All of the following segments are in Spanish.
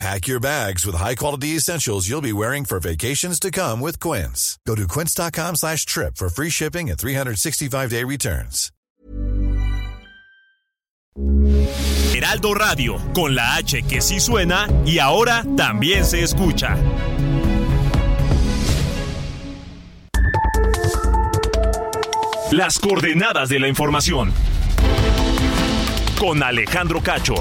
Pack your bags with high-quality essentials you'll be wearing for vacations to come with Quince. Go to quince.com slash trip for free shipping and 365-day returns. Heraldo Radio, con la H que sí suena y ahora también se escucha. Las coordenadas de la información. Con Alejandro Cacho.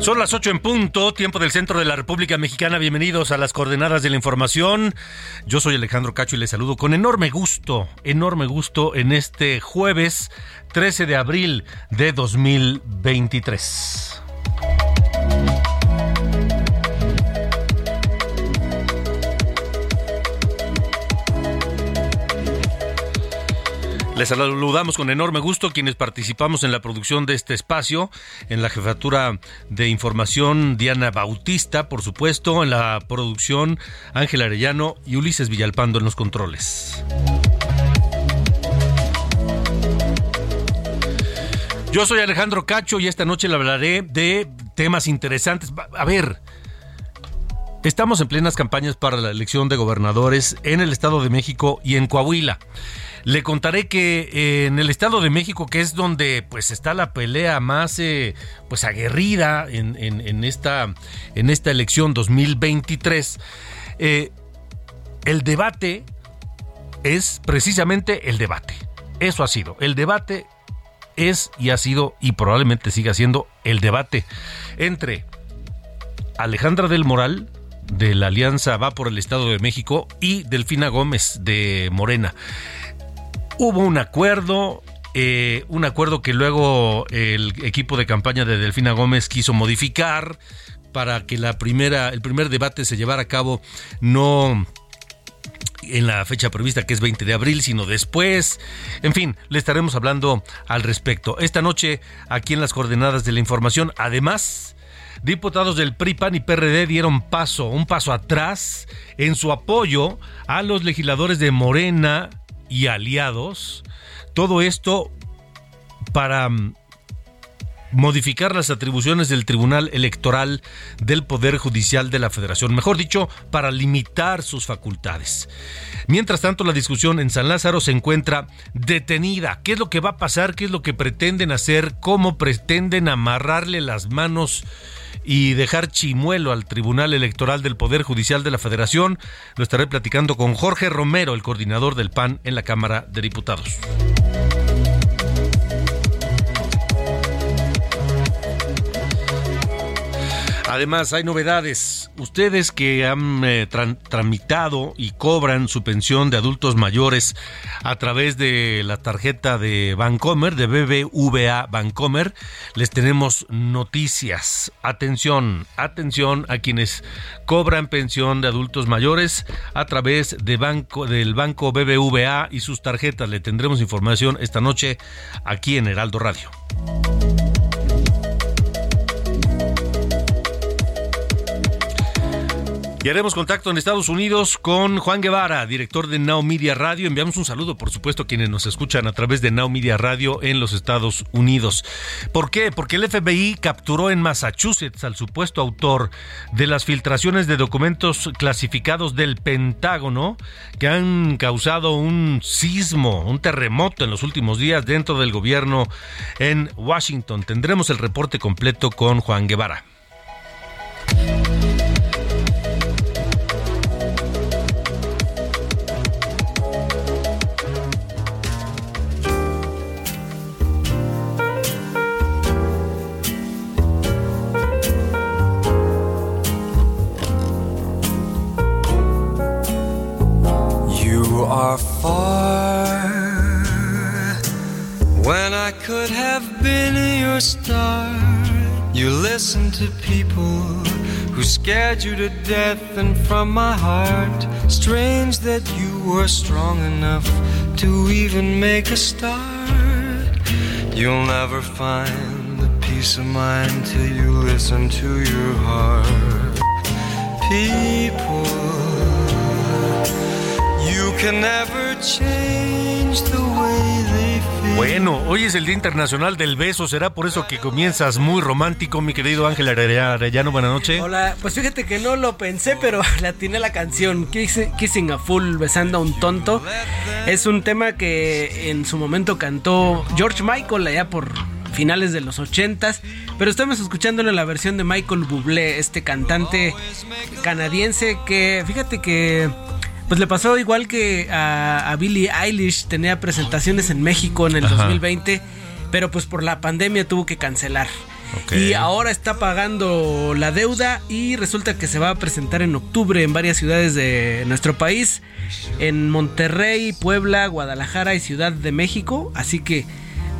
Son las 8 en punto, tiempo del centro de la República Mexicana. Bienvenidos a las coordenadas de la información. Yo soy Alejandro Cacho y les saludo con enorme gusto, enorme gusto en este jueves 13 de abril de 2023. Les saludamos con enorme gusto quienes participamos en la producción de este espacio, en la jefatura de información Diana Bautista, por supuesto, en la producción Ángel Arellano y Ulises Villalpando en los controles. Yo soy Alejandro Cacho y esta noche le hablaré de temas interesantes. A ver, estamos en plenas campañas para la elección de gobernadores en el Estado de México y en Coahuila. Le contaré que eh, en el Estado de México, que es donde pues está la pelea más eh, pues aguerrida en, esta, en esta elección 2023, eh, el debate es precisamente el debate. Eso ha sido. El debate es y ha sido y probablemente siga siendo el debate entre Alejandra del Moral, de la Alianza Va por el Estado de México, y Delfina Gómez de Morena. Hubo un acuerdo, eh, un acuerdo que luego el equipo de campaña de Delfina Gómez quiso modificar para que la primera, el primer debate se llevara a cabo no en la fecha prevista que es 20 de abril, sino después. En fin, le estaremos hablando al respecto. Esta noche, aquí en las coordenadas de la información, además, diputados del PRI, PAN y PRD dieron paso, un paso atrás en su apoyo a los legisladores de Morena y aliados. Todo esto para mm, modificar las atribuciones del Tribunal Electoral del Poder Judicial de la Federación, mejor dicho, para limitar sus facultades. Mientras tanto, la discusión en San Lázaro se encuentra detenida. ¿Qué es lo que va a pasar? ¿Qué es lo que pretenden hacer? ¿Cómo pretenden amarrarle las manos? Y dejar chimuelo al Tribunal Electoral del Poder Judicial de la Federación. Lo estaré platicando con Jorge Romero, el coordinador del PAN en la Cámara de Diputados. Además, hay novedades. Ustedes que han eh, tramitado y cobran su pensión de adultos mayores a través de la tarjeta de Bancomer, de BBVA Bancomer, les tenemos noticias. Atención, atención a quienes cobran pensión de adultos mayores a través del banco BBVA y sus tarjetas. Le tendremos información esta noche aquí en Heraldo Radio. Y haremos contacto en Estados Unidos con Juan Guevara, director de Now Media Radio. Enviamos un saludo, por supuesto, a quienes nos escuchan a través de Now Media Radio en los Estados Unidos. ¿Por qué? Porque el FBI capturó en Massachusetts al supuesto autor de las filtraciones de documentos clasificados del Pentágono que han causado un sismo, un terremoto en los últimos días dentro del gobierno en Washington. Tendremos el reporte completo con Juan Guevara. People who scared you to death, and from my heart, strange that you were strong enough to even make a start. You'll never find the peace of mind till you listen to your heart. People, you can never change the way they. Bueno, hoy es el Día Internacional del Beso, ¿será por eso que comienzas muy romántico, mi querido Ángel Arellano? Buenas noches. Hola, pues fíjate que no lo pensé, pero la tiene la canción Kissing a Fool, besando a un tonto. Es un tema que en su momento cantó George Michael allá por finales de los ochentas, pero estamos escuchándolo en la versión de Michael Bublé, este cantante canadiense que, fíjate que pues le pasó igual que a, a Billie Eilish, tenía presentaciones en México en el Ajá. 2020, pero pues por la pandemia tuvo que cancelar. Y ahora está pagando la deuda y resulta que se va a presentar en octubre en varias ciudades de nuestro país, en Monterrey, Puebla, Guadalajara y Ciudad de México. Así que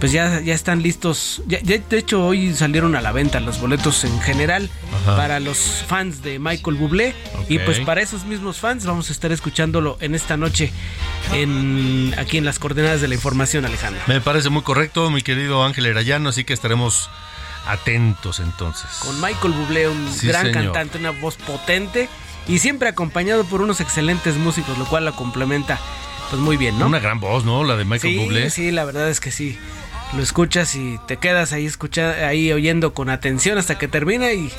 pues ya, ya están listos. Ya- ya, de hecho hoy salieron a la venta los boletos en general Ajá. para los fans de Michael Bublé. Y pues para esos mismos fans vamos a estar escuchándolo en esta noche en, aquí en las coordenadas de la información, Alejandro. Me parece muy correcto, mi querido Ángel Arellano, así que estaremos atentos entonces. con Michael Bublé, un Sí, gran señor. cantante, una voz potente y siempre acompañado por unos excelentes músicos, lo cual la complementa pues muy bien, ¿no? Una gran voz, ¿no? La de Michael sí, Bublé. sí, la verdad es que sí. Lo escuchas y te quedas ahí escucha, ahí oyendo con atención hasta que termina y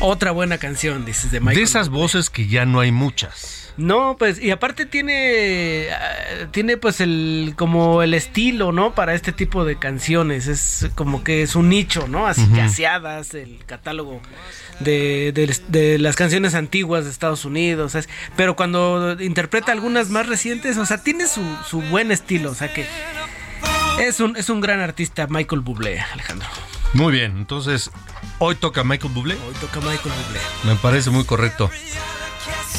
otra buena canción, dices de Michael. de esas voces que ya no hay muchas. No, pues, y aparte tiene, ah, tiene pues el, como el estilo, ¿no? Para este tipo de canciones, es como que es un nicho, ¿no? Así yaceadas, el catálogo de, de- de las canciones antiguas de Estados Unidos, es- pero cuando interpreta algunas más recientes, o sea, tiene su, su buen estilo, o sea que es un, es un gran artista Michael Bublé, Alejandro. Muy bien, entonces hoy toca Michael Bublé. Hoy toca Michael Bublé. Me parece muy correcto.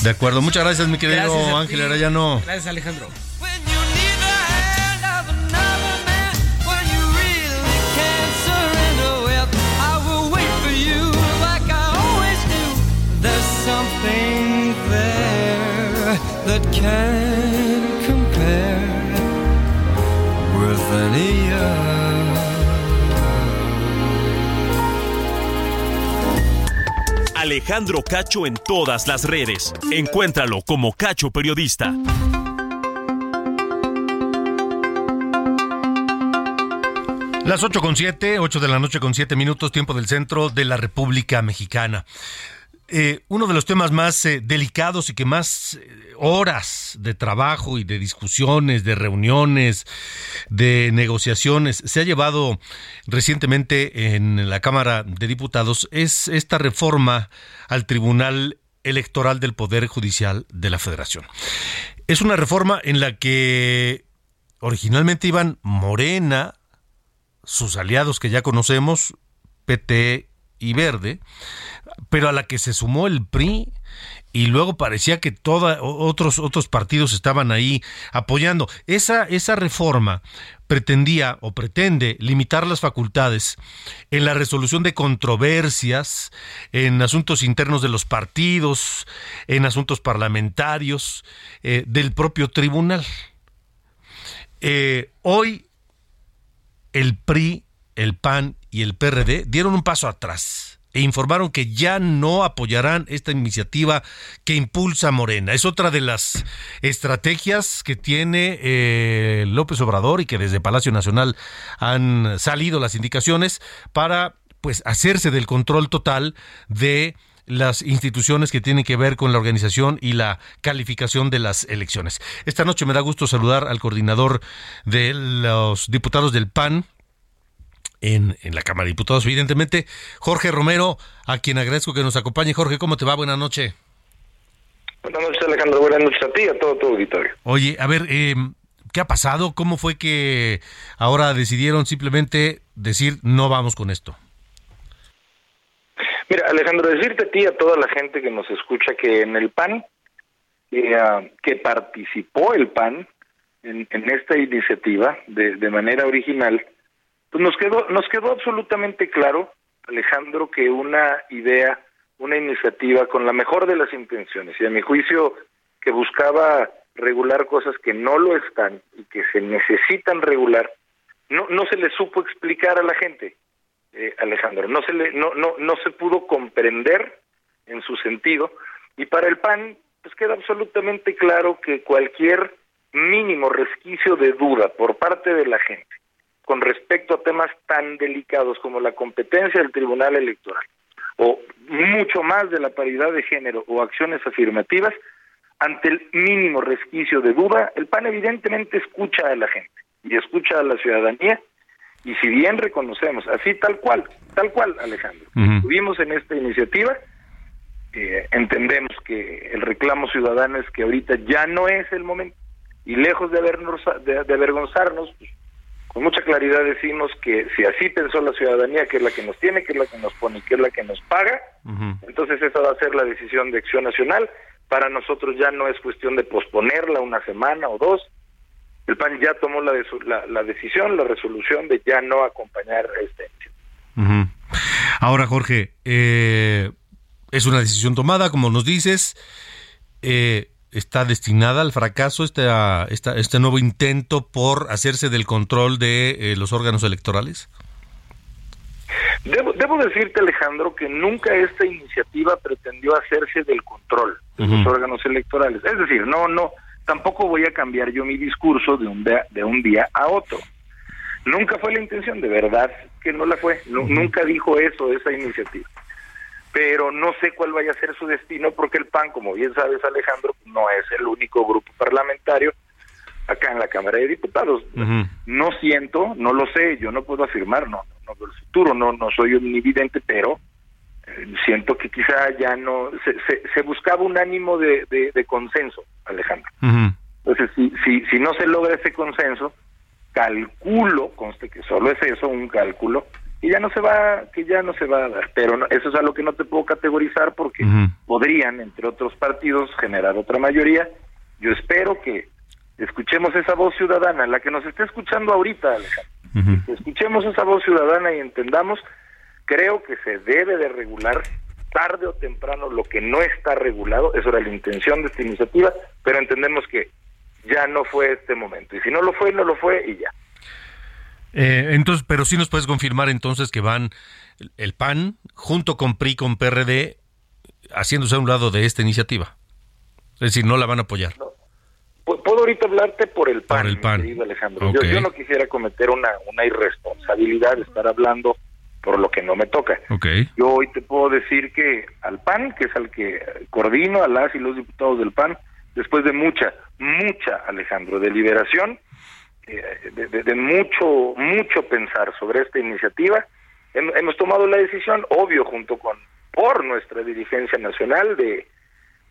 De acuerdo, muchas gracias, mi querido Gracias Ángel ti. Arellano. Gracias, Alejandro. When you Alejandro Cacho en todas las redes. Encuéntralo como Cacho Periodista. Las 8 con 7, 8 de la noche con 7 minutos, tiempo del centro de la República Mexicana. Eh, uno de los temas más eh, delicados y que más eh, horas de trabajo y de discusiones, de reuniones, de negociaciones se ha llevado recientemente en la Cámara de Diputados es esta reforma al Tribunal Electoral del Poder Judicial de la Federación. Es una reforma en la que originalmente iban Morena, sus aliados que ya conocemos, PT y Verde, pero a la que se sumó el PRI y luego parecía que toda, otros, otros partidos estaban ahí apoyando. Esa, esa reforma pretendía o pretende limitar las facultades en la resolución de controversias, en asuntos internos de los partidos, en asuntos parlamentarios, eh, del propio tribunal. Eh, hoy el PRI, el PAN y el PRD dieron un paso atrás e informaron que ya no apoyarán esta iniciativa que impulsa Morena. Es otra de las estrategias que tiene eh, López Obrador y que desde Palacio Nacional han salido las indicaciones para pues hacerse del control total de las instituciones que tienen que ver con la organización y la calificación de las elecciones. Esta noche me da gusto saludar al coordinador de los diputados del PAN en, en la Cámara de Diputados, evidentemente, Jorge Romero, a quien agradezco que nos acompañe. Jorge, ¿cómo te va? Buenas noches. Buenas noches, Alejandro. Buenas noches a ti y a todo tu auditorio. Oye, a ver, eh, ¿qué ha pasado? ¿Cómo fue que ahora decidieron simplemente decir no vamos con esto? Mira, Alejandro, decirte a ti y a toda la gente que nos escucha que en el PAN, eh, que participó el PAN, en, esta iniciativa de, de manera original, pues nos quedó, nos quedó absolutamente claro, Alejandro, que una idea, una iniciativa con la mejor de las intenciones, y a mi juicio que buscaba regular cosas que no lo están y que se necesitan regular, no, no se le supo explicar a la gente, eh, Alejandro, no se le, no, no, no se pudo comprender en su sentido, y para el PAN, pues queda absolutamente claro que cualquier mínimo resquicio de duda por parte de la gente con respecto a temas tan delicados como la competencia del Tribunal Electoral o mucho más de la paridad de género o acciones afirmativas, ante el mínimo resquicio de duda, el PAN evidentemente escucha a la gente y escucha a la ciudadanía y si bien reconocemos, así tal cual, tal cual Alejandro, tuvimos en esta iniciativa, eh, entendemos que el reclamo ciudadano es que ahorita ya no es el momento y lejos de, de, avergonzarnos, pues, con mucha claridad decimos que si así pensó la ciudadanía, que es la que nos tiene, que es la que nos pone, que es la que nos paga, entonces esa va a ser la decisión de Acción Nacional. Para nosotros ya no es cuestión de posponerla una semana o dos. El PAN ya tomó la, la, decisión, la resolución de ya no acompañar a esta Ahora, Jorge, eh, es una decisión tomada, como nos dices. Eh, está destinada al fracaso este, este, este nuevo intento por hacerse del control de eh, los órganos electorales? Debo, debo, decirte, Alejandro, que nunca esta iniciativa pretendió hacerse del control de los órganos electorales. Es decir, no, no, tampoco voy a cambiar yo mi discurso de un día, de un día a otro. Nunca fue la intención, de verdad que no la fue. Nunca dijo eso esa iniciativa pero no sé cuál vaya a ser su destino porque el PAN, como bien sabes Alejandro, no es el único grupo parlamentario acá en la Cámara de Diputados. No siento, no lo sé, yo no puedo afirmar, no, no del futuro, no, no soy omnividente, pero eh, siento que quizá ya no, se, se, buscaba un ánimo de, de, consenso, Alejandro. Entonces, si, si, si no se logra ese consenso, calculo, conste que solo es eso, un cálculo, y ya no se va que ya no se va a dar. Pero eso es algo que no te puedo categorizar porque podrían entre otros partidos generar otra mayoría. Yo espero que escuchemos esa voz ciudadana la que nos esté escuchando ahorita Alejandro. Escuchemos esa voz ciudadana y entendamos creo que se debe de regular tarde o temprano lo que no está regulado. Eso era la intención de esta iniciativa pero entendemos que ya no fue este momento. Y si no lo fue no lo fue y ya eh, entonces, pero sí nos puedes confirmar entonces que van el PAN junto con PRI, con PRD, haciéndose a un lado de esta iniciativa. Es decir, no la van a apoyar. Puedo ahorita hablarte por el PAN, el PAN. querido Alejandro. Yo, no quisiera cometer una, una irresponsabilidad de estar hablando por lo que no me toca. Yo hoy te puedo decir que al PAN, que es al que coordino a las y los diputados del PAN, después de mucha, mucha, Alejandro, deliberación, de, mucho, mucho pensar sobre esta iniciativa, hemos tomado la decisión, obvio, junto con por nuestra dirigencia nacional, de,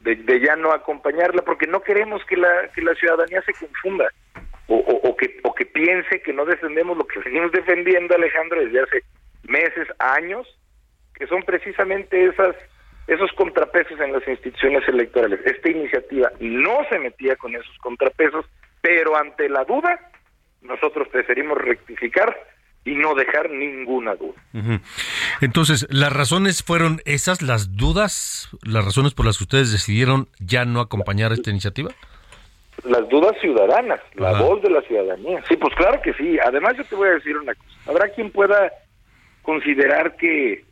de, ya no acompañarla, porque no queremos que la, ciudadanía se confunda o, que, piense que no defendemos lo que venimos defendiendo, Alejandro, desde hace meses, años, que son precisamente esos contrapesos en las instituciones electorales. Esta iniciativa no se metía con esos contrapesos, pero ante la duda nosotros preferimos rectificar y no dejar ninguna duda. Entonces, ¿las razones fueron esas, las dudas, las razones por las que ustedes decidieron ya no acompañar esta iniciativa? Las dudas ciudadanas, la voz de la ciudadanía. Sí, pues claro que sí. Además, yo te voy a decir una cosa. Habrá quien pueda considerar que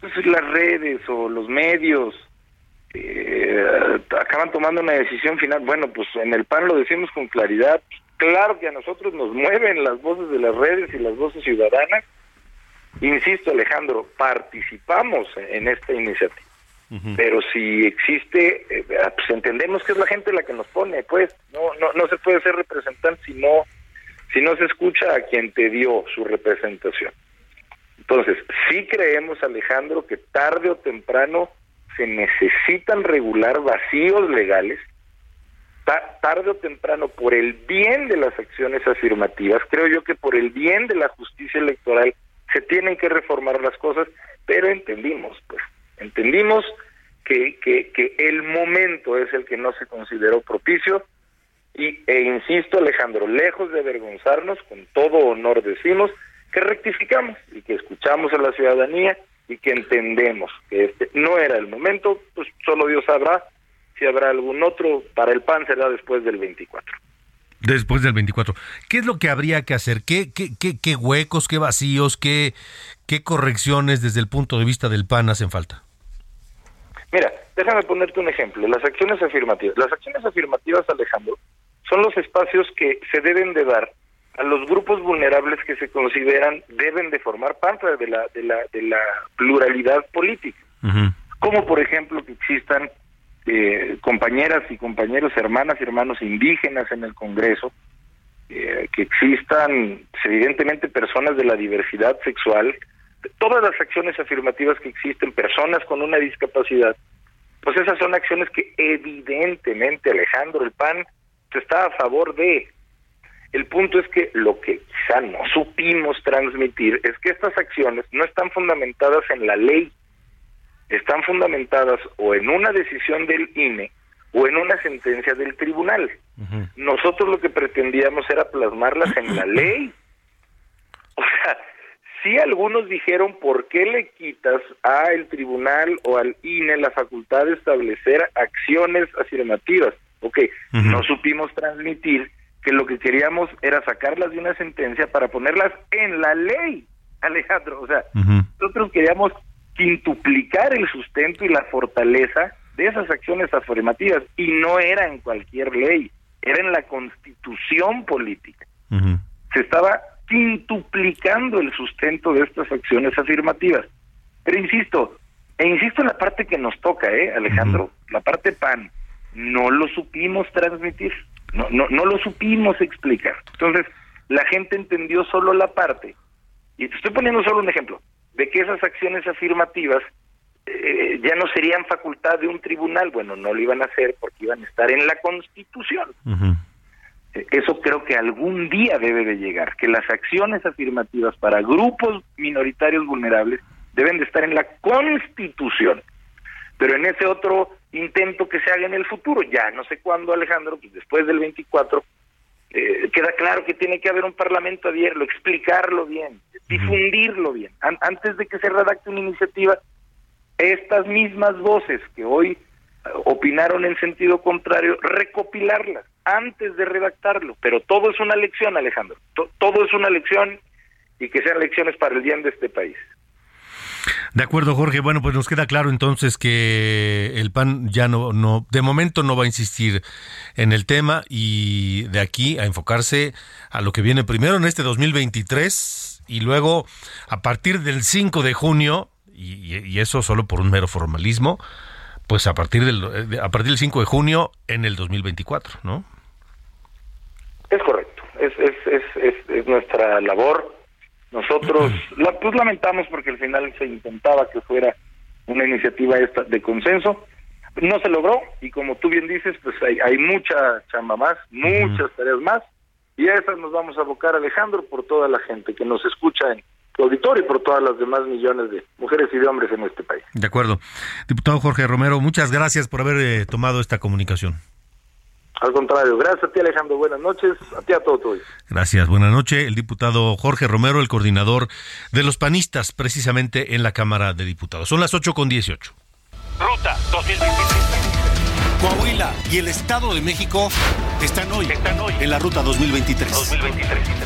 pues, las redes o los medios eh, acaban tomando una decisión final. Bueno, pues en el PAN lo decimos con claridad. Claro que a nosotros nos mueven las voces de las redes y las voces ciudadanas. Insisto, Alejandro, participamos en esta iniciativa. Pero si existe, eh, pues entendemos que es la gente la que nos pone, pues no, no, no se puede ser representante si no, si no se escucha a quien te dio su representación. Entonces, sí creemos, Alejandro, que tarde o temprano se necesitan regular vacíos legales tarde o temprano, por el bien de las acciones afirmativas, creo yo que por el bien de la justicia electoral se tienen que reformar las cosas, pero entendimos, pues, entendimos que, que, que el momento es el que no se consideró propicio y, e insisto, Alejandro, lejos de avergonzarnos, con todo honor decimos que rectificamos y que escuchamos a la ciudadanía y que entendemos que este no era el momento, pues solo Dios sabrá si habrá algún otro, para el PAN será después del 24. Después del 24. ¿Qué es lo que habría que hacer? ¿Qué, qué, qué, qué huecos, qué vacíos, qué, qué correcciones desde el punto de vista del PAN hacen falta? Mira, déjame ponerte un ejemplo. Las acciones afirmativas. Las acciones afirmativas, Alejandro, son los espacios que se deben de dar a los grupos vulnerables que se consideran deben de formar parte de la de la de la pluralidad política como por ejemplo que existan eh, compañeras y compañeros hermanas y hermanos indígenas en el Congreso eh, que existan evidentemente personas de la diversidad sexual todas las acciones afirmativas que existen personas con una discapacidad pues esas son acciones que evidentemente Alejandro el PAN está a favor de. El punto es que lo que quizá no supimos transmitir es que estas acciones no están fundamentadas en la ley, están fundamentadas o en una decisión del INE o en una sentencia del tribunal. Nosotros lo que pretendíamos era plasmarlas en la ley. O sea, si algunos dijeron por qué le quitas a el tribunal o al INE la facultad de establecer acciones afirmativas. Ok, no supimos transmitir que lo que queríamos era sacarlas de una sentencia para ponerlas en la ley, Alejandro. O sea, nosotros queríamos quintuplicar el sustento y la fortaleza de esas acciones afirmativas y no era en cualquier ley, era en la constitución política. Se estaba quintuplicando el sustento de estas acciones afirmativas. Pero insisto, e insisto en la parte que nos toca, ¿eh, Alejandro? La parte PAN. No lo supimos transmitir. No, no, no lo supimos explicar. Entonces, la gente entendió solo la parte, y te estoy poniendo solo un ejemplo, de que esas acciones afirmativas eh, ya no serían facultad de un tribunal. Bueno, no lo iban a hacer porque iban a estar en la Constitución. Eso creo que algún día debe de llegar, que las acciones afirmativas para grupos minoritarios vulnerables deben de estar en la Constitución. Pero en ese otro intento que se haga en el futuro. Ya no sé cuándo, Alejandro, pues después del 24, eh, queda claro que tiene que haber un parlamento abierto, explicarlo bien, difundirlo bien. antes de que se redacte una iniciativa, estas mismas voces que hoy eh, opinaron en sentido contrario, recopilarlas antes de redactarlo. Pero todo es una lección, Alejandro. todo es una lección y que sean lecciones para el bien de este país. De acuerdo, Jorge. Bueno, pues nos queda claro entonces que el PAN ya no, no, de momento no va a insistir en el tema y de aquí a enfocarse a lo que viene primero en este 2023 y luego a partir del 5 de junio, y, eso solo por un mero formalismo, pues a partir del, a partir del 5 de junio en el 2024, ¿no? Es correcto. Es, es, es, es nuestra labor nosotros la, pues lamentamos porque al final se intentaba que fuera una iniciativa esta de consenso. No se logró y como tú bien dices, pues hay, hay mucha chamba más, muchas tareas más y a esas nos vamos a abocar, Alejandro, por toda la gente que nos escucha en tu auditorio y por todas las demás millones de mujeres y de hombres en este país. De acuerdo. Diputado Jorge Romero, muchas gracias por haber eh, tomado esta comunicación. Al contrario, gracias a ti Alejandro, buenas noches, a ti a todo tuyo. Gracias, buenas noches. El diputado Jorge Romero, el coordinador de los panistas, precisamente en la Cámara de Diputados. Son las 8 con 18. Ruta 2023. Coahuila y el Estado de México están hoy, están hoy en la Ruta 2023. 2023.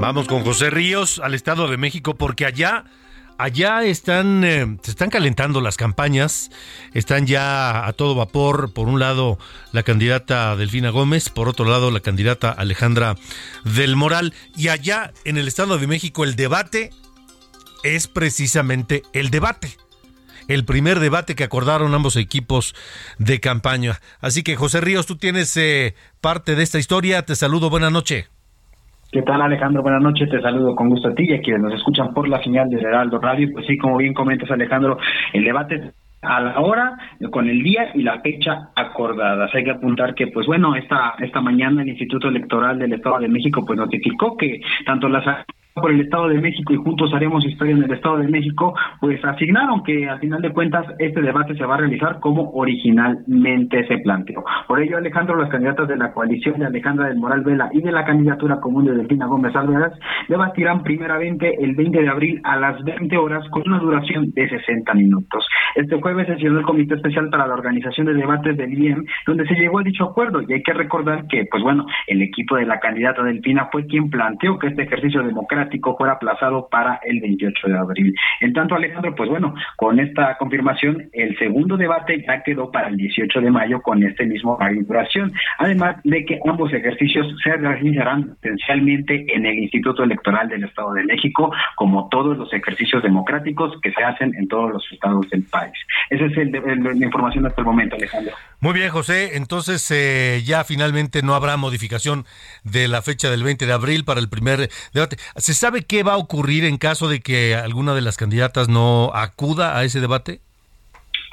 Vamos con José Ríos al Estado de México porque allá Allá están, eh, se están calentando las campañas, están ya a todo vapor, por un lado la candidata Delfina Gómez, por otro lado la candidata Alejandra del Moral, y allá en el Estado de México el debate es precisamente el debate, el primer debate que acordaron ambos equipos de campaña. Así que José Ríos, tú tienes eh, parte de esta historia, te saludo, buena noche. ¿Qué tal Alejandro? Buenas noches, te saludo con gusto a ti y a quienes nos escuchan por la señal de Heraldo Radio. Pues sí, como bien comentas Alejandro, el debate a la hora, con el día y la fecha acordadas. Hay que apuntar que, pues bueno, esta, esta mañana el Instituto Electoral del Estado de México pues notificó que tanto las por el Estado de México y Juntos Haremos Historia en el Estado de México, pues asignaron que al final de cuentas este debate se va a realizar como originalmente se planteó. Por ello, Alejandro, las candidatas de la coalición de Alejandra del Moral Vela y de la candidatura común de Delfina Gómez Álvarez debatirán primeramente el 20 de abril a las 20 horas con una duración de 60 minutos. Este jueves sesionó el Comité Especial para la Organización de Debates del IEM, donde se llegó a dicho acuerdo y hay que recordar que, pues bueno, el equipo de la candidata Delfina fue quien planteó que este ejercicio democrático fuera aplazado para el 28 de abril. En tanto, Alejandro, pues bueno, con esta confirmación, el segundo debate ya quedó para el 18 de mayo con este mismo duración, además de que ambos ejercicios se realizarán potencialmente en el Instituto Electoral del Estado de México, como todos los ejercicios democráticos que se hacen en todos los estados del país. Esa es el, la información hasta el momento, Alejandro. Muy bien, José. Entonces, eh, ya finalmente no habrá modificación de la fecha del 20 de abril para el primer debate. ¿Se sabe qué va a ocurrir en caso de que alguna de las candidatas no acuda a ese debate?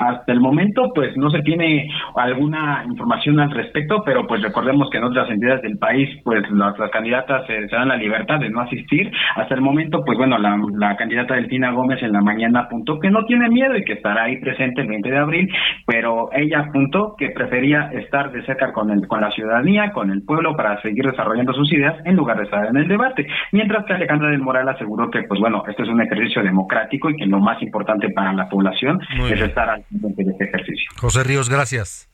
Hasta el momento, pues no se tiene alguna información al respecto, pero pues recordemos que en otras entidades del país, pues las, candidatas se, dan la libertad de no asistir. Hasta el momento, pues bueno, la, la candidata Delfina Gómez en la mañana apuntó que no tiene miedo y que estará ahí presente el 20 de abril, pero ella apuntó que prefería estar de cerca con, el, con la ciudadanía, con el pueblo, para seguir desarrollando sus ideas en lugar de estar en el debate. Mientras que Alejandra del Moral aseguró que, pues bueno, este es un ejercicio democrático y que lo más importante para la población es estar al este ejercicio. José Ríos, gracias.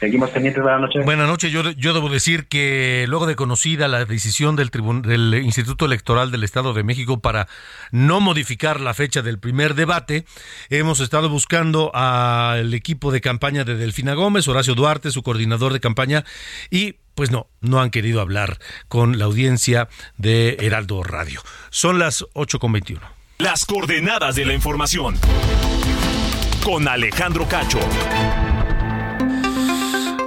Seguimos pendientes. Buenas noches. Buenas noches. Yo, yo debo decir que luego de conocida la decisión del, del Instituto Electoral del Estado de México para no modificar la fecha del primer debate, hemos estado buscando al equipo de campaña de Delfina Gómez, Horacio Duarte, su coordinador de campaña, y pues no, no han querido hablar con la audiencia de Heraldo Radio. Son las 8.21. Las coordenadas de la información con Alejandro Cacho.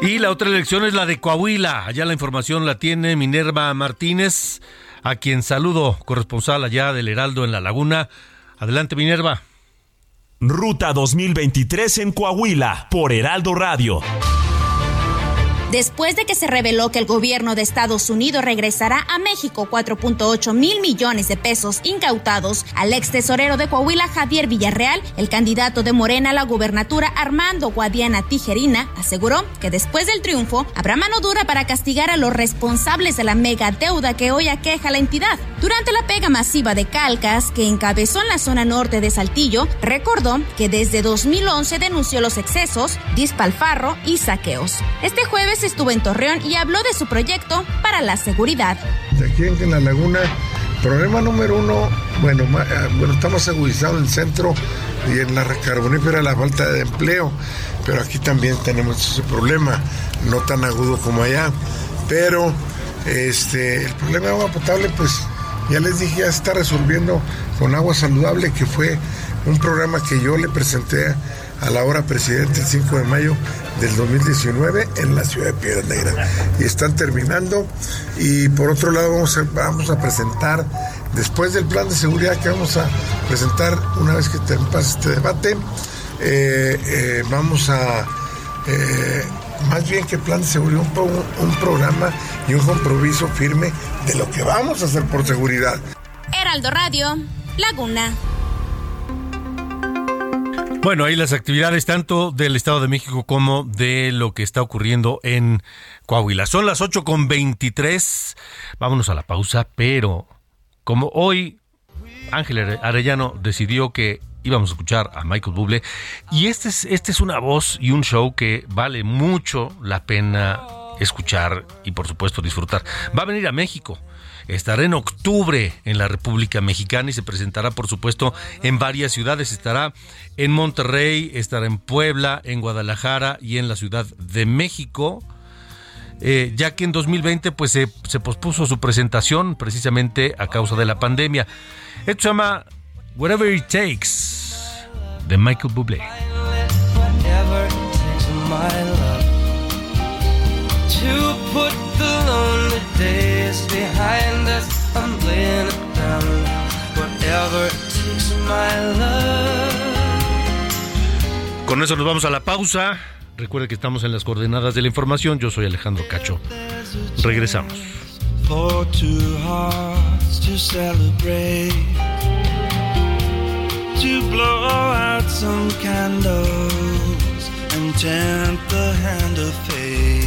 Y la otra elección es la de Coahuila. Allá la información la tiene Minerva Martínez, a quien saludo, corresponsal allá del Heraldo en La Laguna. Adelante, Minerva. Ruta 2023 en Coahuila, por Heraldo Radio después de que se reveló que el gobierno de Estados Unidos regresará a México 4.8 mil millones de pesos incautados al ex tesorero de Coahuila Javier Villarreal, el candidato de Morena a la gubernatura Armando Guadiana Tijerina aseguró que después del triunfo habrá mano dura para castigar a los responsables de la mega deuda que hoy aqueja la entidad. Durante la pega masiva de calcas que encabezó en la zona norte de Saltillo, recordó que desde 2011 denunció los excesos, dispalfarro y saqueos. Este jueves estuvo en Torreón y habló de su proyecto para la seguridad. Aquí en la laguna, problema número uno, bueno, ah, bueno estamos agudizados en el centro y en la carbonífera la falta de empleo, pero aquí también tenemos ese problema, no tan agudo como allá, pero este, el problema de agua potable, pues ya les dije, ya se está resolviendo con agua saludable, que fue un programa que yo le presenté a la hora presidente el 5 de mayo del 2019 en la ciudad de Piedra Negra. Y están terminando. Y por otro lado vamos a, presentar, después del plan de seguridad que vamos a presentar una vez que pase este debate, eh, eh, vamos a... Eh, más bien que plan de seguridad, un, un programa y un compromiso firme de lo que vamos a hacer por seguridad. Heraldo Radio, Laguna. Bueno, ahí las actividades tanto del Estado de México como de lo que está ocurriendo en Coahuila. Son las 8 con 23. Vámonos a la pausa, pero como hoy Ángel Arellano decidió que íbamos a escuchar a Michael Bublé y este es, este es una voz y un show que vale mucho la pena escuchar y por supuesto disfrutar. Va a venir a México Estará en octubre en la República Mexicana y se presentará, por supuesto, en varias ciudades. Estará en Monterrey, estará en Puebla, en Guadalajara y en la Ciudad de México. Eh, ya que en 2020 pues se, pospuso su presentación precisamente a causa de la pandemia. Esto se llama Whatever It Takes de Michael Bublé. Con eso nos vamos a la pausa. Recuerde que estamos en las coordenadas de la información. Yo soy Alejandro Cacho. Regresamos. For two hearts to celebrate, to blow out some candles and chant the hand of fate.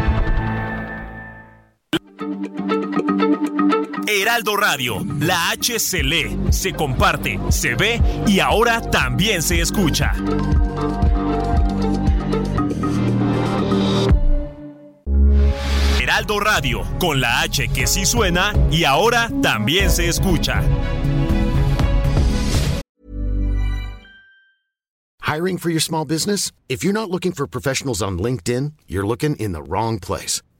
Heraldo Radio, la H se lee, se comparte, se ve y ahora también se escucha. Heraldo Radio, con la H que sí suena y ahora también se escucha. Hiring for your small business? If you're not looking for professionals on LinkedIn, you're looking in the wrong place.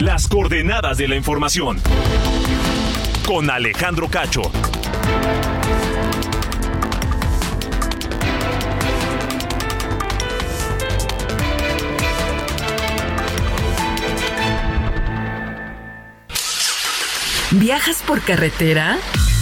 Las coordenadas de la información. Con Alejandro Cacho. ¿Viajas por carretera?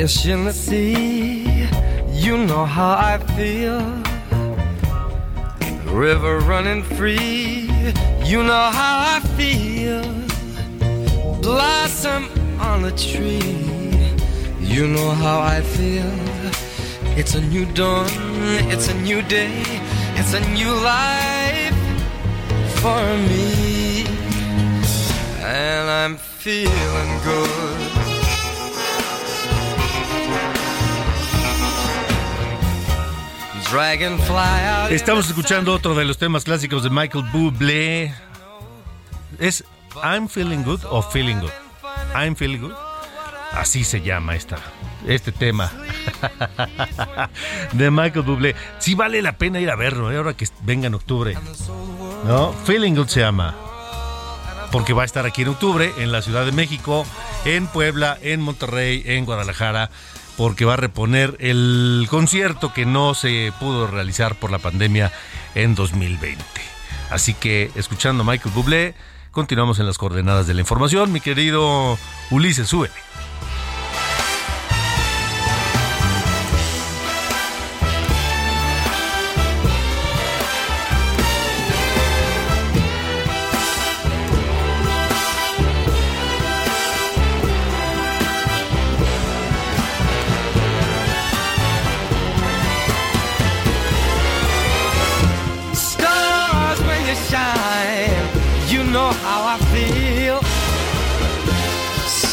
Fish in the sea, you know how I feel. River running free, you know how I feel. Blossom on a tree, you know how I feel. It's a new dawn, it's a new day, it's a new life for me. And I'm feeling good. Estamos escuchando otro de los temas clásicos de Michael Bublé. ¿Es I'm Feeling Good o Feeling Good? I'm Feeling Good. Así se llama esta, este tema de Michael Bublé. Sí vale la pena ir a verlo, ¿eh? ahora que venga en octubre. ¿No? Feeling Good se llama. Porque va a estar aquí en octubre en la Ciudad de México, en Puebla, en Monterrey, en Guadalajara, porque va a reponer el concierto que no se pudo realizar por la pandemia en 2020. Así que, escuchando a Michael Bublé, continuamos en las coordenadas de la información. Mi querido Ulises, súbele.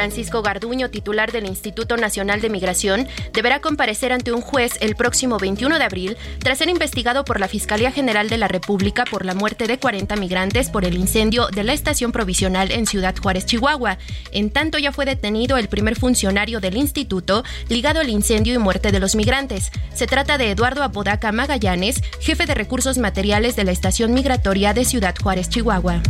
Francisco Garduño, titular del Instituto Nacional de Migración, deberá comparecer ante un juez el próximo 21 de abril tras ser investigado por la Fiscalía General de la República por la muerte de 40 migrantes por el incendio de la estación provisional en Ciudad Juárez, Chihuahua. En tanto, ya fue detenido el primer funcionario del instituto ligado al incendio y muerte de los migrantes. Se trata de Eduardo Apodaca Magallanes, jefe de recursos materiales de la estación migratoria de Ciudad Juárez, Chihuahua.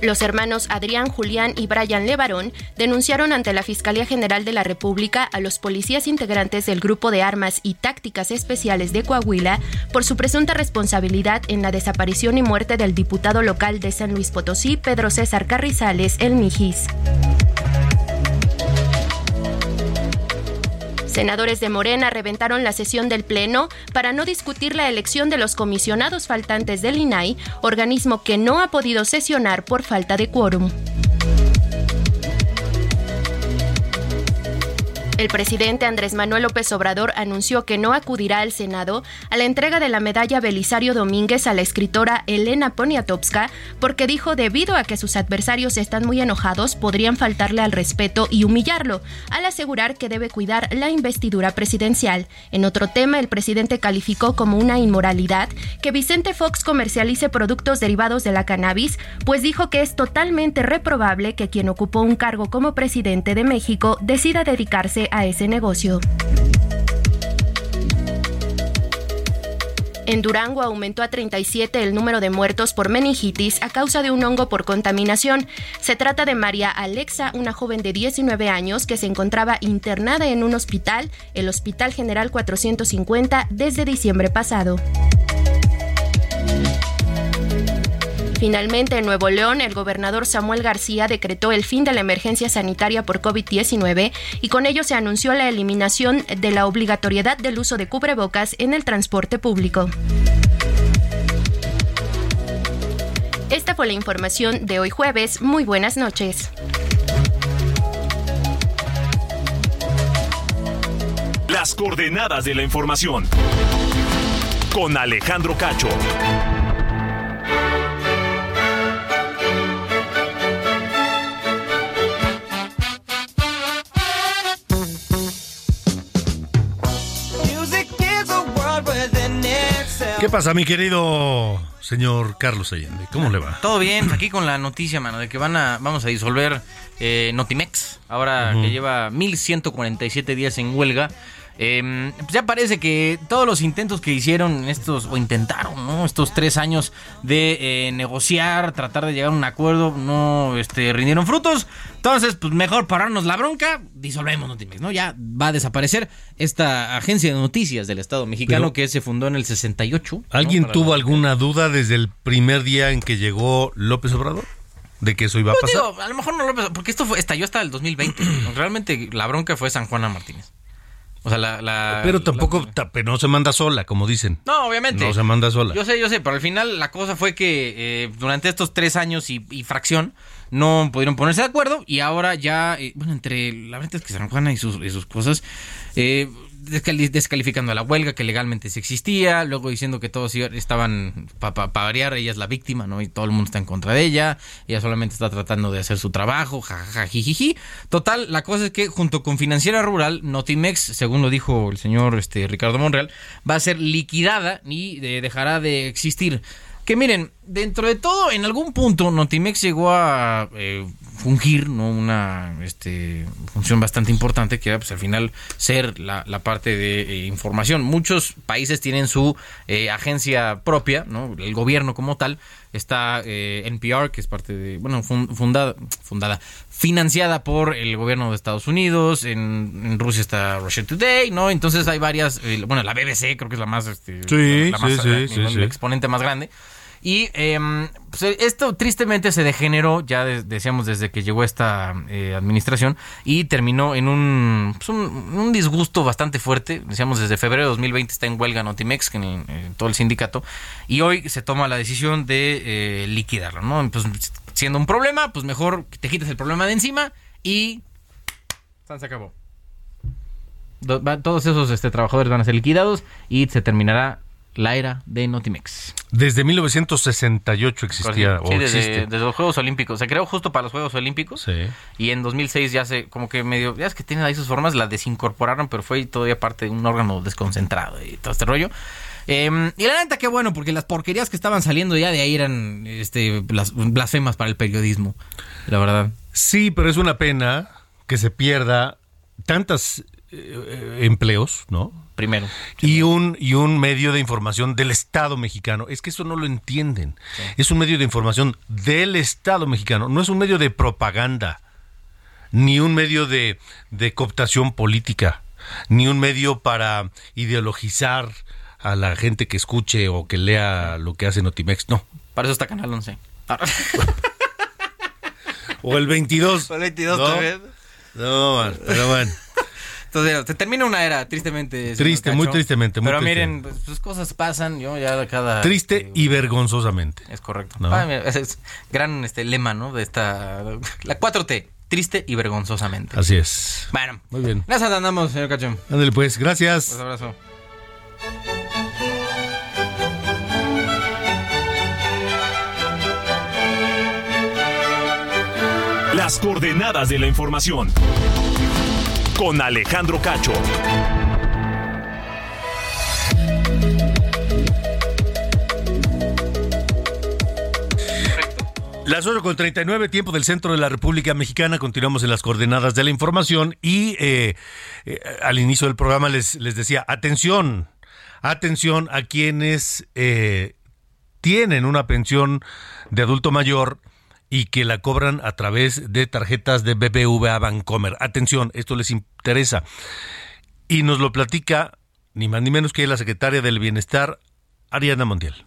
Los hermanos Adrián, Julián y Brian Levarón denunciaron ante la Fiscalía General de la República a los policías integrantes del Grupo de Armas y Tácticas Especiales de Coahuila por su presunta responsabilidad en la desaparición y muerte del diputado local de San Luis Potosí, Pedro César Carrizales, el Mijis. Senadores de Morena reventaron la sesión del Pleno para no discutir la elección de los comisionados faltantes del INAI, organismo que no ha podido sesionar por falta de quórum. El presidente Andrés Manuel López Obrador anunció que no acudirá al Senado a la entrega de la medalla Belisario Domínguez a la escritora Elena Poniatowska porque dijo debido a que sus adversarios están muy enojados podrían faltarle al respeto y humillarlo, al asegurar que debe cuidar la investidura presidencial. En otro tema, el presidente calificó como una inmoralidad que Vicente Fox comercialice productos derivados de la cannabis, pues dijo que es totalmente reprobable que quien ocupó un cargo como presidente de México decida dedicarse a ese negocio. En Durango aumentó a 37 el número de muertos por meningitis a causa de un hongo por contaminación. Se trata de María Alexa, una joven de 19 años que se encontraba internada en un hospital, el Hospital General 450, desde diciembre pasado. Finalmente, en Nuevo León, el gobernador Samuel García decretó el fin de la emergencia sanitaria por COVID-19 y con ello se anunció la eliminación de la obligatoriedad del uso de cubrebocas en el transporte público. Esta fue la información de hoy jueves. Muy buenas noches. Las coordenadas de la información. Con Alejandro Cacho. ¿Qué pasa, mi querido señor Carlos Allende? ¿Cómo le va? Todo bien, aquí con la noticia, mano, de que van a, vamos a disolver eh, Notimex, ahora Ujú. que lleva 1147 días en huelga. Eh, pues ya parece que todos los intentos que hicieron estos, o intentaron, ¿no? Estos tres años de eh, negociar, tratar de llegar a un acuerdo, no este, rindieron frutos. Entonces, pues mejor pararnos la bronca, disolvemos Notimex, ¿no? Ya va a desaparecer esta agencia de noticias del Estado mexicano Pero- que se fundó en el 68. ¿no? ¿Alguien tuvo la- alguna duda desde el primer día en que llegó López Obrador? ¿De que eso iba a Pues pasar? digo, a lo mejor no lo porque esto fue, estalló hasta el 2020. Realmente la bronca fue San Juana Martínez. O sea, la... la- Pero tampoco, ta- pero no se manda sola, como dicen. No, obviamente. No se manda sola. Yo sé, yo sé, pero al final la cosa fue que eh, durante estos tres años y, y fracción no pudieron ponerse de acuerdo y ahora ya, eh, bueno, entre la verdad es que San Juana y sus, y sus cosas, eh, descalificando a la huelga que legalmente sí existía, luego diciendo que todos estaban, para variar, ella es la víctima, ¿no? Y todo el mundo está en contra de ella, ella solamente está tratando de hacer su trabajo, jajaja. Total, la cosa es que junto con Financiera Rural, Notimex, según lo dijo el señor este, Ricardo Monreal, va a ser liquidada y eh, dejará de existir. Que miren, dentro de todo, en algún punto Notimex llegó a eh, fungir ¿no? una este, función bastante importante, que era pues, al final ser la, la parte de eh, información. Muchos países tienen su eh, agencia propia, ¿no? el gobierno como tal. Está eh, NPR, que es parte de, bueno, fun- fundada, fundada, financiada por el gobierno de Estados Unidos. En, en Rusia está Russia Today, ¿no? Entonces hay varias, eh, bueno, la BBC creo que es la más, este, Sí, la más, sí, sí, el exponente más grande. Y em, pues, esto tristemente se degeneró, ya de- decíamos desde que llegó esta eh, administración, y terminó en un, pues, un, disgusto bastante fuerte. Decíamos desde febrero de 2020 está en huelga Notimex, en, todo el sindicato, y hoy se toma la decisión de eh, liquidarlo, ¿no? Pues, siendo un problema, pues mejor te quites el problema de encima y... Se acabó. Todos esos este, trabajadores van a ser liquidados y se terminará la era de Notimex. Desde 1968 existía. Sí, desde, desde, los Juegos Olímpicos. Se creó justo para los Juegos Olímpicos. Sí. Y en 2006 ya se, como que medio, ya es que tienen ahí sus formas, la desincorporaron, pero fue todavía parte de un órgano desconcentrado y todo este rollo. Eh, y la neta, qué bueno, porque las porquerías que estaban saliendo ya de ahí eran este, las blasfemas para el periodismo, la verdad. Sí, pero es una pena que se pierda tantos eh, empleos, ¿no? Primero. Y un, y un medio de información del Estado mexicano. Es que eso no lo entienden. Es un medio de información del Estado mexicano. No es un medio de propaganda, ni un medio de, de cooptación política, ni un medio para ideologizar a la gente que escuche o que lea lo que hace Notimex. No. Para eso está Canal 11. o el 22. O el 22 ¿no? también. No, pero bueno. Entonces, se termina una era, tristemente. Triste, muy tristemente. Muy Pero triste. miren, pues, pues, cosas pasan, yo ya cada... Triste y vergonzosamente. Es correcto. ¿No? Ah, mira, ese es gran este lema, ¿no? De esta... La 4T, triste y vergonzosamente. Así es. Bueno. Muy bien. Gracias, andamos, señor Cacho. Ándale pues, gracias. Un abrazo. Las coordenadas de la información. Con Alejandro Cacho. Las 8 con 39, tiempo del centro de la República Mexicana. Continuamos en las coordenadas de la información. Y eh, eh, al inicio del programa les, les decía: atención, atención a quienes eh, tienen una pensión de adulto mayor y que la cobran a través de tarjetas de BBVA Bancomer. Atención, esto les interesa. Y nos lo platica ni más ni menos que la secretaria del Bienestar, Ariana Montiel.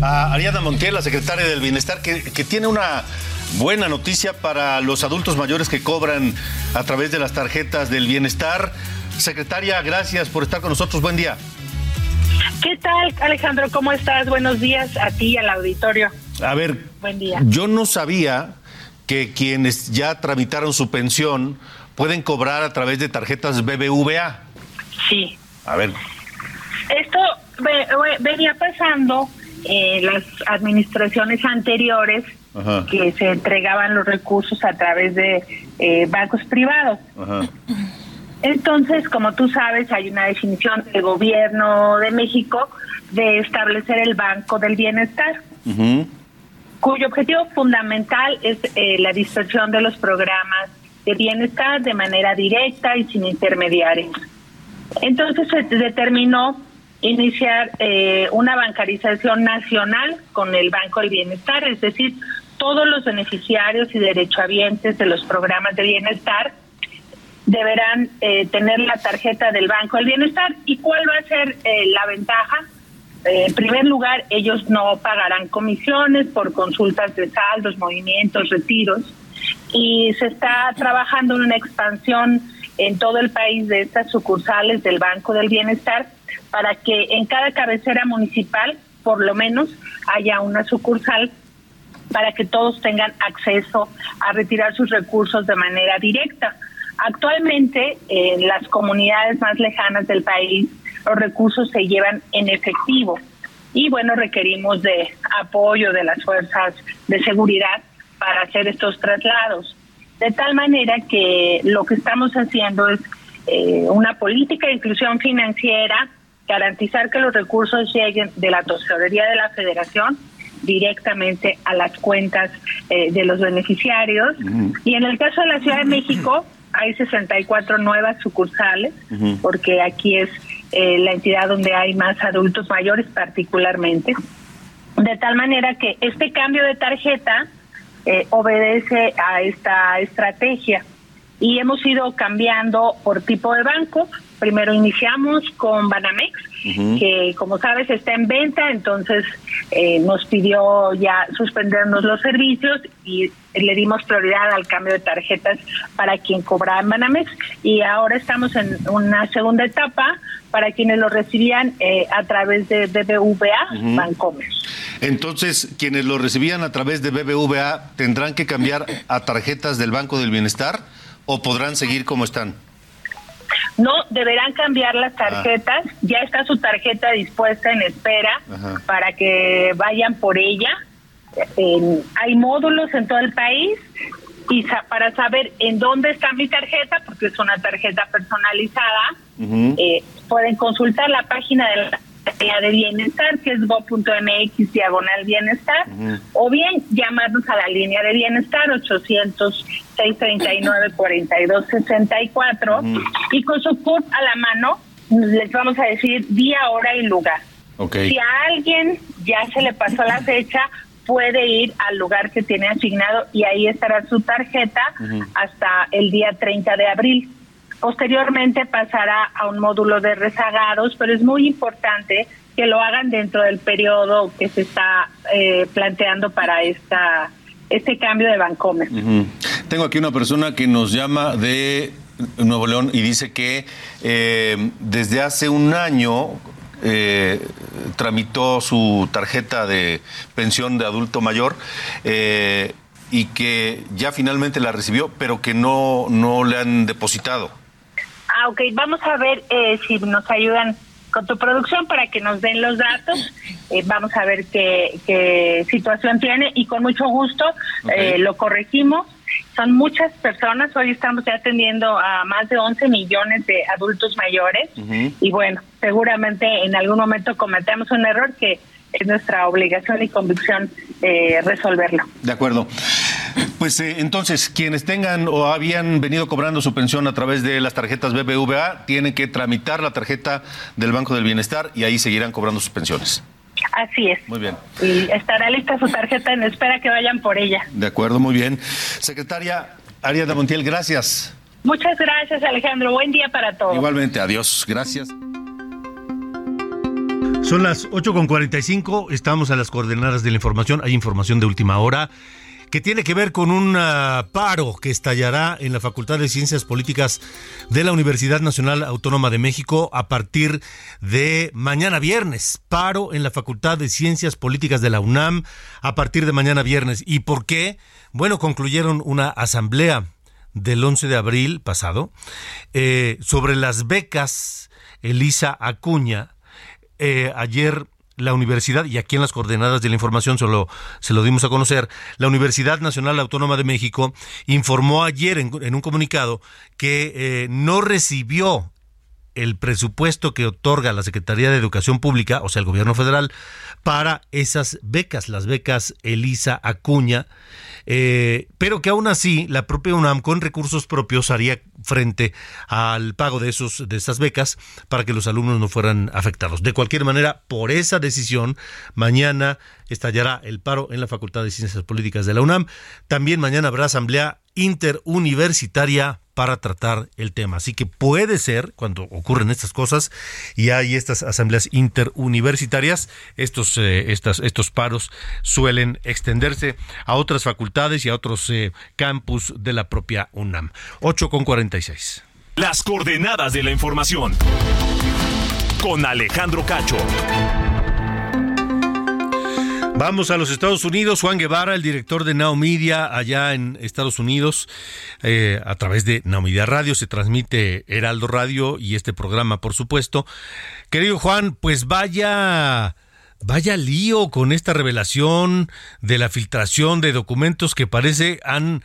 A Ariana Montiel, la secretaria del Bienestar, que, que tiene una buena noticia para los adultos mayores que cobran a través de las tarjetas del Bienestar. Secretaria, gracias por estar con nosotros. Buen día. ¿Qué tal, Alejandro? ¿Cómo estás? Buenos días a ti y al auditorio. A ver, Buen día. yo no sabía que quienes ya tramitaron su pensión pueden cobrar a través de tarjetas BBVA. Sí. A ver, Esto ve- ve- venía pasando en las administraciones anteriores Ajá. que se entregaban los recursos a través de eh, bancos privados. ajá. Entonces, como tú sabes, hay una definición del gobierno de México de establecer el Banco del Bienestar. Ujú. Cuyo objetivo fundamental es eh, la dispersión de los programas de bienestar de manera directa y sin intermediarios. Entonces se determinó iniciar eh, una bancarización nacional con el Banco del Bienestar, es decir, todos los beneficiarios y derechohabientes de los programas de bienestar deberán eh, tener la tarjeta del Banco del Bienestar. ¿Y cuál va a ser eh, la ventaja? Eh, en primer lugar, ellos no pagarán comisiones por consultas de saldos, movimientos, retiros. Y se está trabajando en una expansión en todo el país de estas sucursales del Banco del Bienestar para que en cada cabecera municipal, por lo menos, haya una sucursal para que todos tengan acceso a retirar sus recursos de manera directa. Actualmente, en las comunidades más lejanas del país, los recursos se llevan en efectivo y bueno, requerimos de apoyo de las fuerzas de seguridad para hacer estos traslados. De tal manera que lo que estamos haciendo es eh, una política de inclusión financiera, garantizar que los recursos lleguen de la tesorería de la federación directamente a las cuentas eh, de los beneficiarios. Y en el caso de la Ciudad de México, hay 64 nuevas sucursales, porque aquí es eh, la entidad donde hay más adultos mayores particularmente. De tal manera que este cambio de tarjeta eh, obedece a esta estrategia y hemos ido cambiando por tipo de banco. Primero iniciamos con Banamex, que como sabes está en venta, entonces eh, nos pidió ya suspendernos los servicios y le dimos prioridad al cambio de tarjetas para quien cobraba en Banamex y ahora estamos en una segunda etapa para quienes lo recibían eh, a través de BBVA Ujú. Bancomer. Entonces, quienes lo recibían a través de BBVA tendrán que cambiar a tarjetas del Banco del Bienestar o podrán seguir como están. No, deberán cambiar las Ah. tarjetas. Ya está su tarjeta dispuesta en espera para que vayan por ella. Eh, hay módulos en todo el país y sa- para saber en dónde está mi tarjeta, porque es una tarjeta personalizada, eh, pueden consultar la página de la Secretaría de Bienestar, que es go.mx diagonal bienestar, o bien llamarnos a la línea de bienestar 800-639-4264 y con su CURP a la mano les vamos a decir día, hora y lugar. Si a alguien ya se le pasó la fecha, puede ir al lugar que tiene asignado y ahí estará su tarjeta hasta el día 30 de abril. Posteriormente pasará a un módulo de rezagados, pero es muy importante que lo hagan dentro del periodo que se está eh, planteando para esta este cambio de Bancomer. Tengo aquí una persona que nos llama de Nuevo León y dice que eh, desde hace un año eh, tramitó su tarjeta de pensión de adulto mayor eh, y que ya finalmente la recibió, pero que no, no le han depositado. Ah, ok, vamos a ver eh, si nos ayudan con tu producción para que nos den los datos. Eh, vamos a ver qué, qué situación tiene y con mucho gusto eh, lo corregimos. Son muchas personas, hoy estamos ya atendiendo a más de 11 millones de adultos mayores y bueno, seguramente en algún momento cometemos un error que es nuestra obligación y convicción eh, resolverlo. De acuerdo. Pues eh, entonces, quienes tengan o habían venido cobrando su pensión a través de las tarjetas BBVA, tienen que tramitar la tarjeta del Banco del Bienestar y ahí seguirán cobrando sus pensiones. Así es. Muy bien. Y estará lista su tarjeta en espera que vayan por ella. De acuerdo, muy bien. Secretaria Ariadna Montiel, gracias. Muchas gracias, Alejandro. Buen día para todos. Igualmente, adiós. Gracias. Son las 8.45, estamos a las coordenadas de la información, hay información de última hora que tiene que ver con un ah, paro que estallará en la Facultad de Ciencias Políticas de la Universidad Nacional Autónoma de México a partir de mañana viernes. Paro en la Facultad de Ciencias Políticas de la UNAM a partir de mañana viernes. ¿Y por qué? Bueno, concluyeron una asamblea del 11 de abril pasado eh, sobre las becas Elisa Acuña. Eh, ayer la universidad, y aquí en las coordenadas de la información solo se lo dimos a conocer, la Universidad Nacional Autónoma de México informó ayer en, en un comunicado que eh, no recibió el presupuesto que otorga la Secretaría de Educación Pública, o sea, el gobierno federal, para esas becas, las becas Elisa Acuña, eh, pero que aún así la propia UNAM con recursos propios haría frente al pago de esos de esas becas para que los alumnos no fueran afectados. De cualquier manera, por esa decisión, mañana estallará el paro en la Facultad de Ciencias Políticas de la UNAM. También mañana habrá asamblea interuniversitaria para tratar el tema. Así que puede ser, cuando ocurren estas cosas y hay estas asambleas interuniversitarias, estos, eh, estas, estos paros suelen extenderse a otras facultades y a otros eh, campus de la propia UNAM. 8 con 46. Las coordenadas de la información. Con Alejandro Cacho. Vamos a los Estados Unidos. Juan Guevara, el director de Now allá en Estados Unidos, eh, a través de Now Media Radio, se transmite Heraldo Radio y este programa, por supuesto. Querido Juan, pues vaya, vaya lío con esta revelación de la filtración de documentos que parece han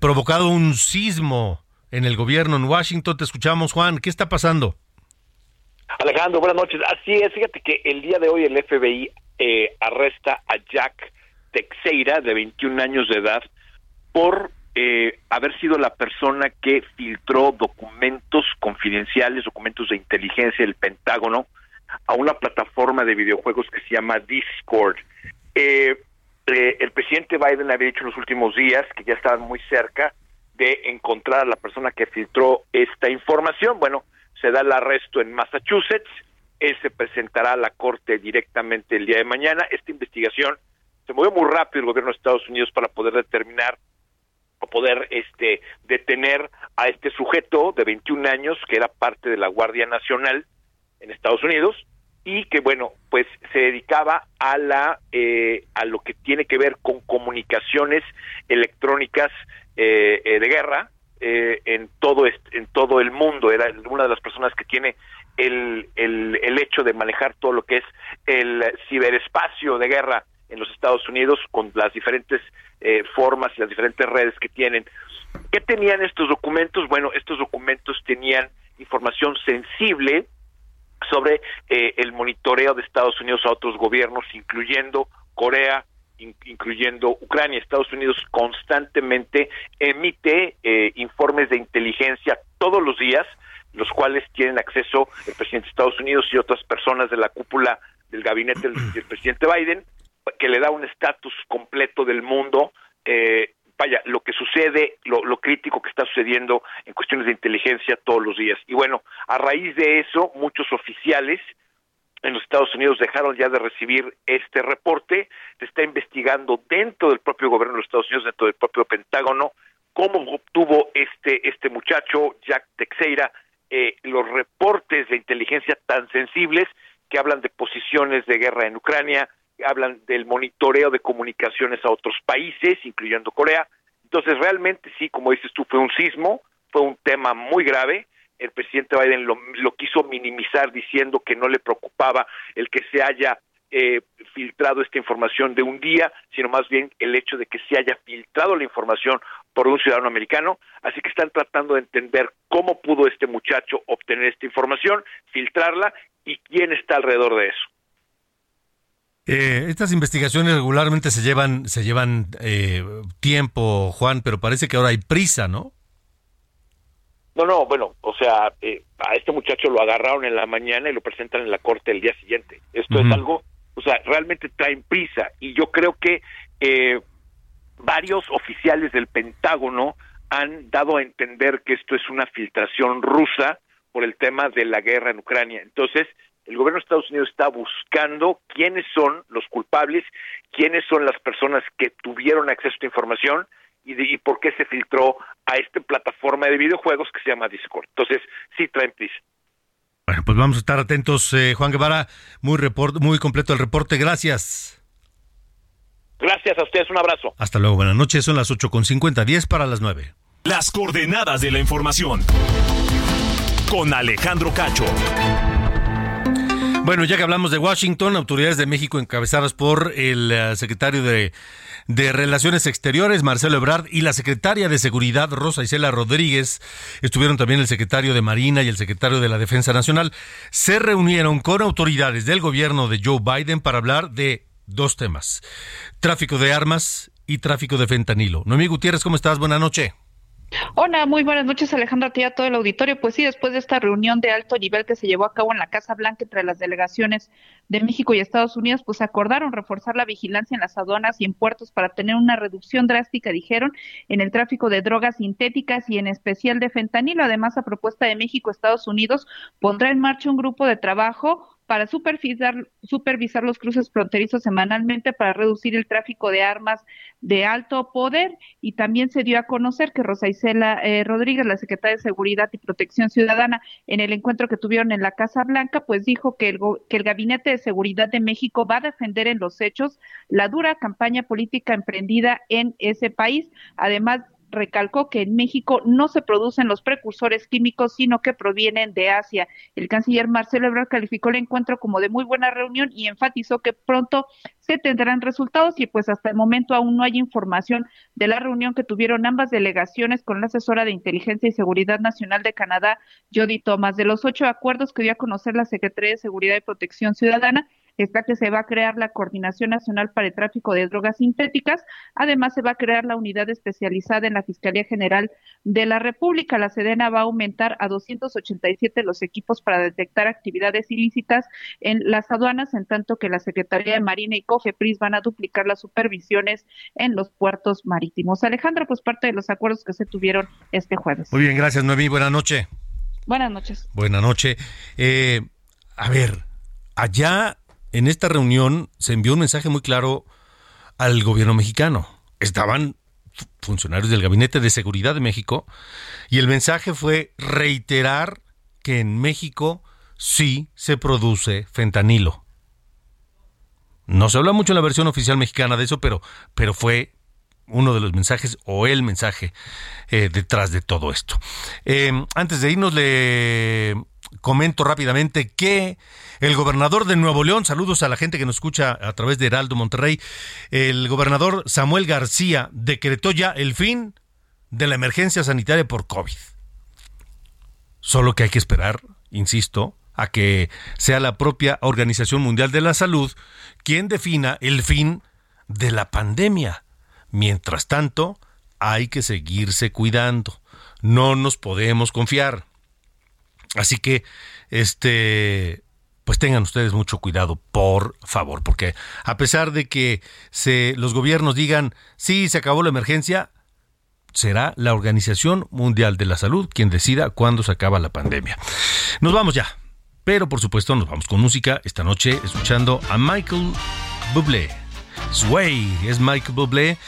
provocado un sismo en el gobierno en Washington. Te escuchamos, Juan. ¿Qué está pasando? Alejandro, buenas noches. Así es, fíjate que el día de hoy el FBI eh, arresta a Jack Teixeira, de 21 años de edad, por eh, haber sido la persona que filtró documentos confidenciales, documentos de inteligencia del Pentágono, a una plataforma de videojuegos que se llama Discord. Eh, eh, el presidente Biden había dicho en los últimos días que ya estaban muy cerca de encontrar a la persona que filtró esta información. Bueno, se da el arresto en Massachusetts, él se presentará a la corte directamente el día de mañana. Esta investigación se movió muy rápido el gobierno de Estados Unidos para poder determinar o poder este detener a este sujeto de 21 años que era parte de la Guardia Nacional en Estados Unidos y que bueno pues se dedicaba a la eh, a lo que tiene que ver con comunicaciones electrónicas eh, eh, de guerra eh, en todo en todo el mundo. Era una de las personas que tiene el, el, hecho de manejar todo lo que es el ciberespacio de guerra en los Estados Unidos con las diferentes eh, formas y las diferentes redes que tienen. ¿Qué tenían estos documentos? Bueno, estos documentos tenían información sensible sobre eh, el monitoreo de Estados Unidos a otros gobiernos, incluyendo Corea, incluyendo Ucrania. Estados Unidos constantemente emite eh, informes de inteligencia todos los días, los cuales tienen acceso el presidente de Estados Unidos y otras personas de la cúpula del gabinete del, presidente Biden, que le da un estatus completo del mundo. Eh, vaya, lo que sucede, lo, lo, crítico que está sucediendo en cuestiones de inteligencia todos los días. Y bueno, a raíz de eso, muchos oficiales en los Estados Unidos dejaron ya de recibir este reporte, se está investigando dentro del propio gobierno de los Estados Unidos, dentro del propio Pentágono, cómo obtuvo este, este muchacho, Jack Teixeira, eh, los reportes de inteligencia tan sensibles que hablan de posiciones de guerra en Ucrania, hablan del monitoreo de comunicaciones a otros países, incluyendo Corea. Entonces, realmente sí, como dices tú, fue un sismo, fue un tema muy grave, el presidente Biden lo, quiso minimizar diciendo que no le preocupaba el que se haya eh, filtrado esta información de un día, sino más bien el hecho de que se haya filtrado la información por un ciudadano americano. Así que están tratando de entender cómo pudo este muchacho obtener esta información, filtrarla y quién está alrededor de eso. Eh, estas investigaciones regularmente se llevan, se llevan eh, tiempo, Juan, pero parece que ahora hay prisa, ¿no? No, no, bueno, o sea, eh, a este muchacho lo agarraron en la mañana y lo presentan en la corte el día siguiente. Esto es algo, o sea, realmente traen prisa y yo creo que eh, varios oficiales del Pentágono han dado a entender que esto es una filtración rusa por el tema de la guerra en Ucrania. Entonces, el gobierno de Estados Unidos está buscando quiénes son los culpables, quiénes son las personas que tuvieron acceso a esta información y, por qué se filtró a esta plataforma de videojuegos que se llama Discord. Entonces, sí traen prisa. Bueno, pues vamos a estar atentos, eh, Juan Guevara. Muy, report, muy completo el reporte. Gracias. Gracias a ustedes. Un abrazo. Hasta luego. Buenas noches. Son las 8.50, 10 para las 9. Las coordenadas de la información. Con Alejandro Cacho. Bueno, ya que hablamos de Washington, autoridades de México encabezadas por el eh, secretario de, Relaciones Exteriores, Marcelo Ebrard, y la secretaria de Seguridad, Rosa Isela Rodríguez, estuvieron también el secretario de Marina y el secretario de la Defensa Nacional, se reunieron con autoridades del gobierno de Joe Biden para hablar de dos temas, tráfico de armas y tráfico de fentanilo. Noemí Gutiérrez, ¿cómo estás? Buenas noches. Hola, muy buenas noches Alejandra, a todo el auditorio. Pues sí, después de esta reunión de alto nivel que se llevó a cabo en la Casa Blanca entre las delegaciones de México y Estados Unidos, pues acordaron reforzar la vigilancia en las aduanas y en puertos para tener una reducción drástica, dijeron, en el tráfico de drogas sintéticas y en especial de fentanilo. Además, a propuesta de México, Estados Unidos pondrá en marcha un grupo de trabajo para supervisar, supervisar los cruces fronterizos semanalmente para reducir el tráfico de armas de alto poder y también se dio a conocer que Rosa Isela eh, Rodríguez, la secretaria de Seguridad y Protección Ciudadana, en el encuentro que tuvieron en la Casa Blanca, pues dijo que el, que el Gabinete de Seguridad de México va a defender en los hechos la dura campaña política emprendida en ese país. Además, recalcó que en México no se producen los precursores químicos, sino que provienen de Asia. El canciller Marcelo Ebrard calificó el encuentro como de muy buena reunión y enfatizó que pronto se tendrán resultados y pues hasta el momento aún no hay información de la reunión que tuvieron ambas delegaciones con la asesora de Inteligencia y Seguridad Nacional de Canadá, Jody Thomas. De los ocho acuerdos que dio a conocer la Secretaría de Seguridad y Protección Ciudadana, está que se va a crear la Coordinación Nacional para el Tráfico de Drogas Sintéticas. Además, se va a crear la unidad especializada en la Fiscalía General de la República. La Sedena va a aumentar a 287 los equipos para detectar actividades ilícitas en las aduanas, en tanto que la Secretaría de Marina y COFEPRIS van a duplicar las supervisiones en los puertos marítimos. Alejandro, pues parte de los acuerdos que se tuvieron este jueves. Muy bien, gracias, Noemí. Buenas noches. Buenas noches. Buenas noches. Eh, a ver, allá en esta reunión se envió un mensaje muy claro al gobierno mexicano. Estaban funcionarios del Gabinete de Seguridad de México y el mensaje fue reiterar que en México sí se produce fentanilo. No se habla mucho en la versión oficial mexicana de eso, pero, pero fue uno de los mensajes o el mensaje eh, detrás de todo esto. Em, antes de irnos, le comento rápidamente que el gobernador de Nuevo León, saludos a la gente que nos escucha a través de Heraldo Monterrey, el gobernador Samuel García decretó ya el fin de la emergencia sanitaria por COVID. Solo que hay que esperar, insisto, a que sea la propia Organización Mundial de la Salud quien defina el fin de la pandemia. Mientras tanto, hay que seguirse cuidando. No nos podemos confiar. Así que, este, pues tengan ustedes mucho cuidado, por favor, porque a pesar de que se, los gobiernos digan, sí, se acabó la emergencia, será la Organización Mundial de la Salud quien decida cuándo se acaba la pandemia. Nos vamos ya, pero por supuesto nos vamos con música esta noche escuchando a Michael Bublé. Sway es Michael Bublé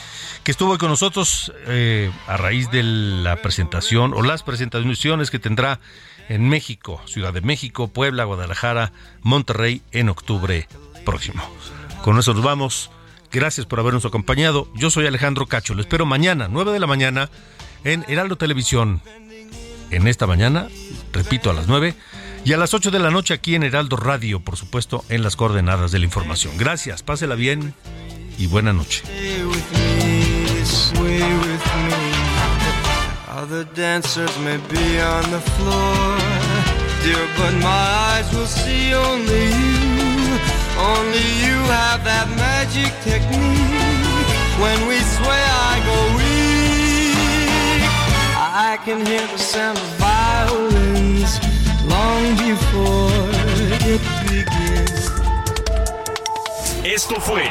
que estuvo con nosotros eh, a raíz de la presentación o las presentaciones que tendrá en México, Ciudad de México, Puebla, Guadalajara, Monterrey en octubre próximo. Con eso nos vamos. Gracias por habernos acompañado. Yo soy Alejandro Cacho. Lo espero mañana, 9 de la mañana, en Heraldo Televisión. En esta mañana, repito, a las 9. Y a las 8 de la noche aquí en Heraldo Radio, por supuesto, en las coordenadas de la información. Gracias, pásela bien y buena noche. sway with me. Other dancers may be on the floor, dear, but my eyes will see only you. Only you have that magic technique. When we sway, I go weak. I can hear the sound of violins long before it begins. Esto fue